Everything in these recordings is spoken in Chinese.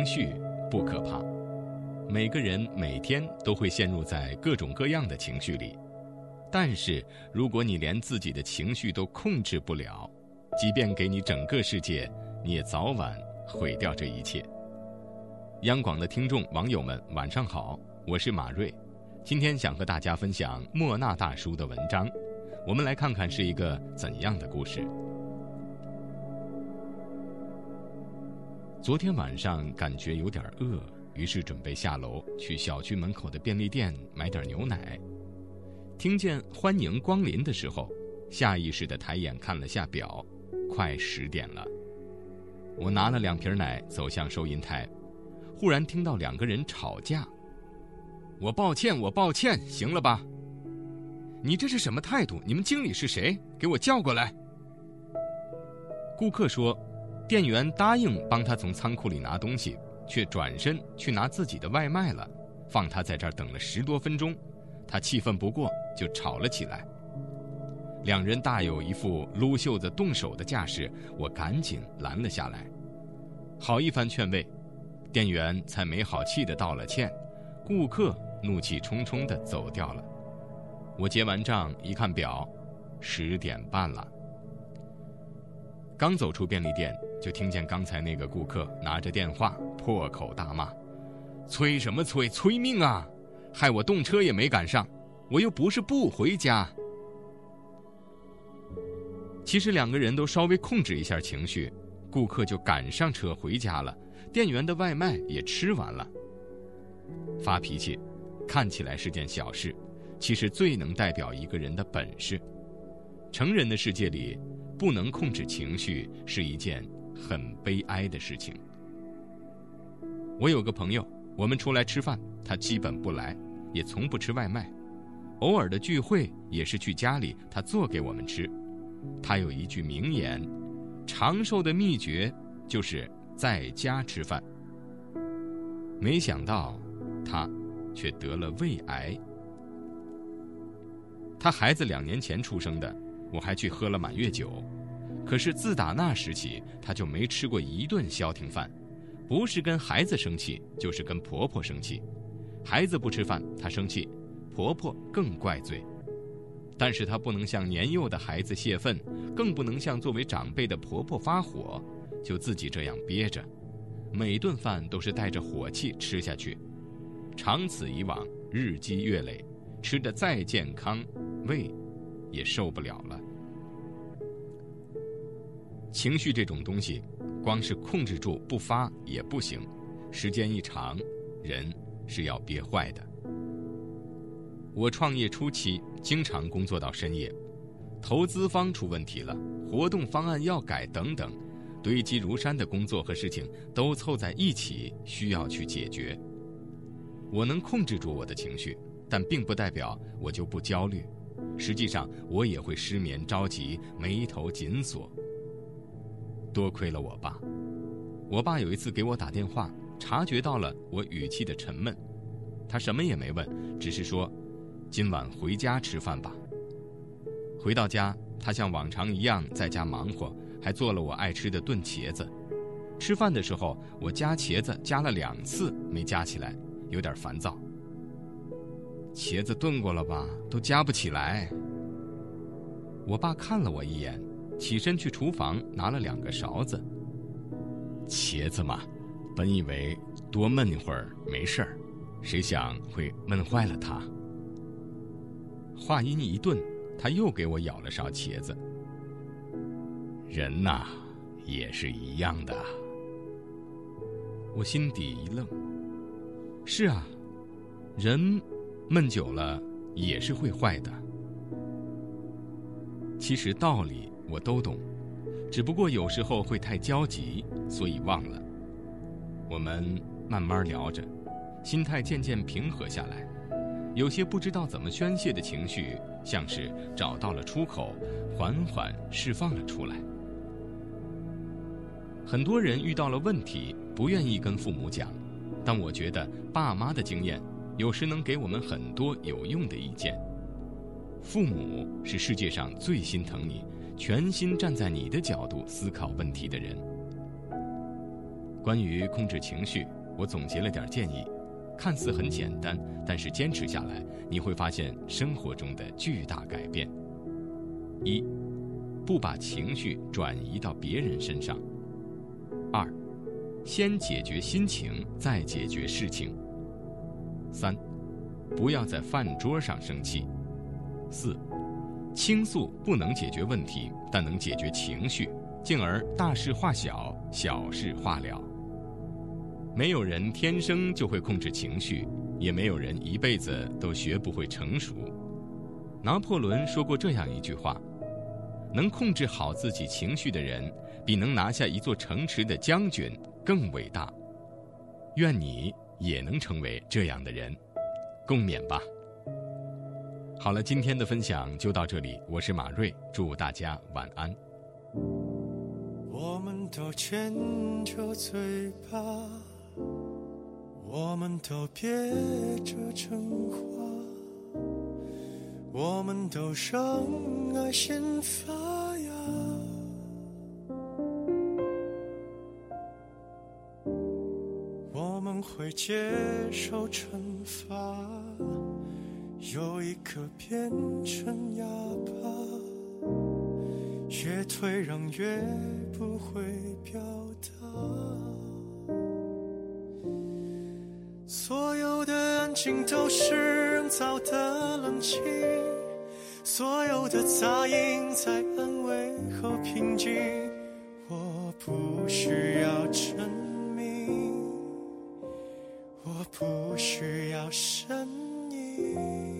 情绪不可怕，每个人每天都会陷入在各种各样的情绪里，但是如果你连自己的情绪都控制不了，即便给你整个世界，你也早晚毁掉这一切。央广的听众网友们，晚上好，我是马瑞，今天想和大家分享莫那大叔的文章，我们来看看是一个怎样的故事。昨天晚上感觉有点饿，于是准备下楼去小区门口的便利店买点牛奶。听见“欢迎光临”的时候，下意识的抬眼看了下表，快十点了。我拿了两瓶奶走向收银台，忽然听到两个人吵架。我抱歉，我抱歉，行了吧？你这是什么态度？你们经理是谁？给我叫过来。顾客说。店员答应帮他从仓库里拿东西，却转身去拿自己的外卖了，放他在这儿等了十多分钟，他气愤不过，就吵了起来。两人大有一副撸袖子动手的架势，我赶紧拦了下来。好一番劝慰，店员才没好气的道了歉，顾客怒气冲冲的走掉了。我结完账一看表，十点半了。刚走出便利店。就听见刚才那个顾客拿着电话破口大骂：“催什么催？催命啊！害我动车也没赶上，我又不是不回家。”其实两个人都稍微控制一下情绪，顾客就赶上车回家了，店员的外卖也吃完了。发脾气，看起来是件小事，其实最能代表一个人的本事。成人的世界里，不能控制情绪是一件。很悲哀的事情。我有个朋友，我们出来吃饭，他基本不来，也从不吃外卖，偶尔的聚会也是去家里他做给我们吃。他有一句名言：“长寿的秘诀就是在家吃饭。”没想到，他却得了胃癌。他孩子两年前出生的，我还去喝了满月酒。可是自打那时起，她就没吃过一顿消停饭，不是跟孩子生气，就是跟婆婆生气。孩子不吃饭，她生气，婆婆更怪罪。但是她不能向年幼的孩子泄愤，更不能向作为长辈的婆婆发火，就自己这样憋着，每顿饭都是带着火气吃下去。长此以往，日积月累，吃的再健康，胃也受不了了。情绪这种东西，光是控制住不发也不行，时间一长，人是要憋坏的。我创业初期经常工作到深夜，投资方出问题了，活动方案要改等等，堆积如山的工作和事情都凑在一起，需要去解决。我能控制住我的情绪，但并不代表我就不焦虑，实际上我也会失眠、着急、眉头紧锁。多亏了我爸，我爸有一次给我打电话，察觉到了我语气的沉闷，他什么也没问，只是说：“今晚回家吃饭吧。”回到家，他像往常一样在家忙活，还做了我爱吃的炖茄子。吃饭的时候，我夹茄子夹了两次没夹起来，有点烦躁。茄子炖过了吧？都夹不起来。我爸看了我一眼。起身去厨房拿了两个勺子。茄子嘛，本以为多焖一会儿没事儿，谁想会焖坏了它。话音一顿，他又给我舀了勺茄子。人呐，也是一样的。我心底一愣。是啊，人闷久了也是会坏的。其实道理。我都懂，只不过有时候会太焦急，所以忘了。我们慢慢聊着，心态渐渐平和下来，有些不知道怎么宣泄的情绪，像是找到了出口，缓缓释放了出来。很多人遇到了问题，不愿意跟父母讲，但我觉得爸妈的经验，有时能给我们很多有用的意见。父母是世界上最心疼你。全心站在你的角度思考问题的人，关于控制情绪，我总结了点建议，看似很简单，但是坚持下来，你会发现生活中的巨大改变。一，不把情绪转移到别人身上。二，先解决心情，再解决事情。三，不要在饭桌上生气。四，倾诉不能解决问题，但能解决情绪，进而大事化小，小事化了。没有人天生就会控制情绪，也没有人一辈子都学不会成熟。拿破仑说过这样一句话：“能控制好自己情绪的人，比能拿下一座城池的将军更伟大。”愿你也能成为这样的人，共勉吧。好了，今天的分享就到这里，我是马瑞，祝大家晚安。我们都牵着嘴巴，我们都憋着真话，我们都让爱先发芽，我们会接受惩罚。有一刻变成哑巴，越退让越不会表达。所有的安静都是人造的冷清，所有的杂音在安慰后平静。我不需要证明，我不需要声音。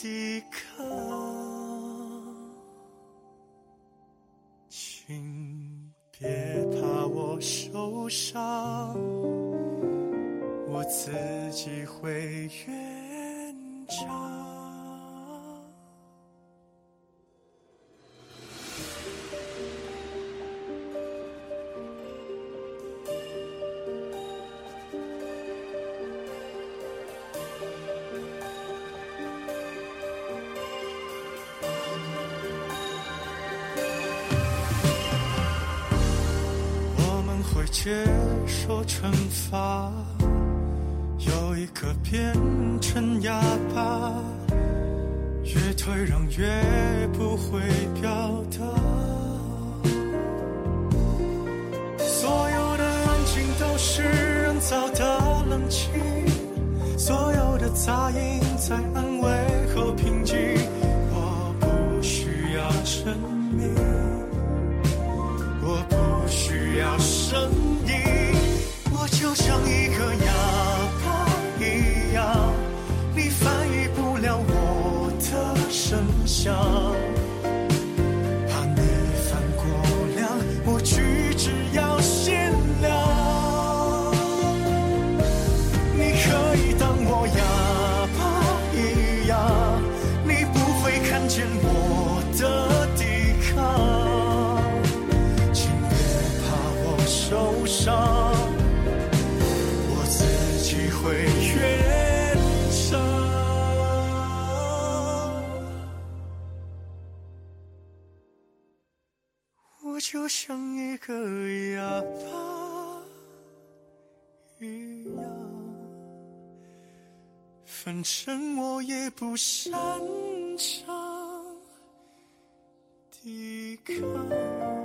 抵抗，请别怕我受伤，我自己会圆场。接受惩罚，有一个变成哑巴，越退让越不会表达。所有的安静都是人造的冷清，所有的杂音要就像一个哑巴一样，反正我也不擅长抵抗。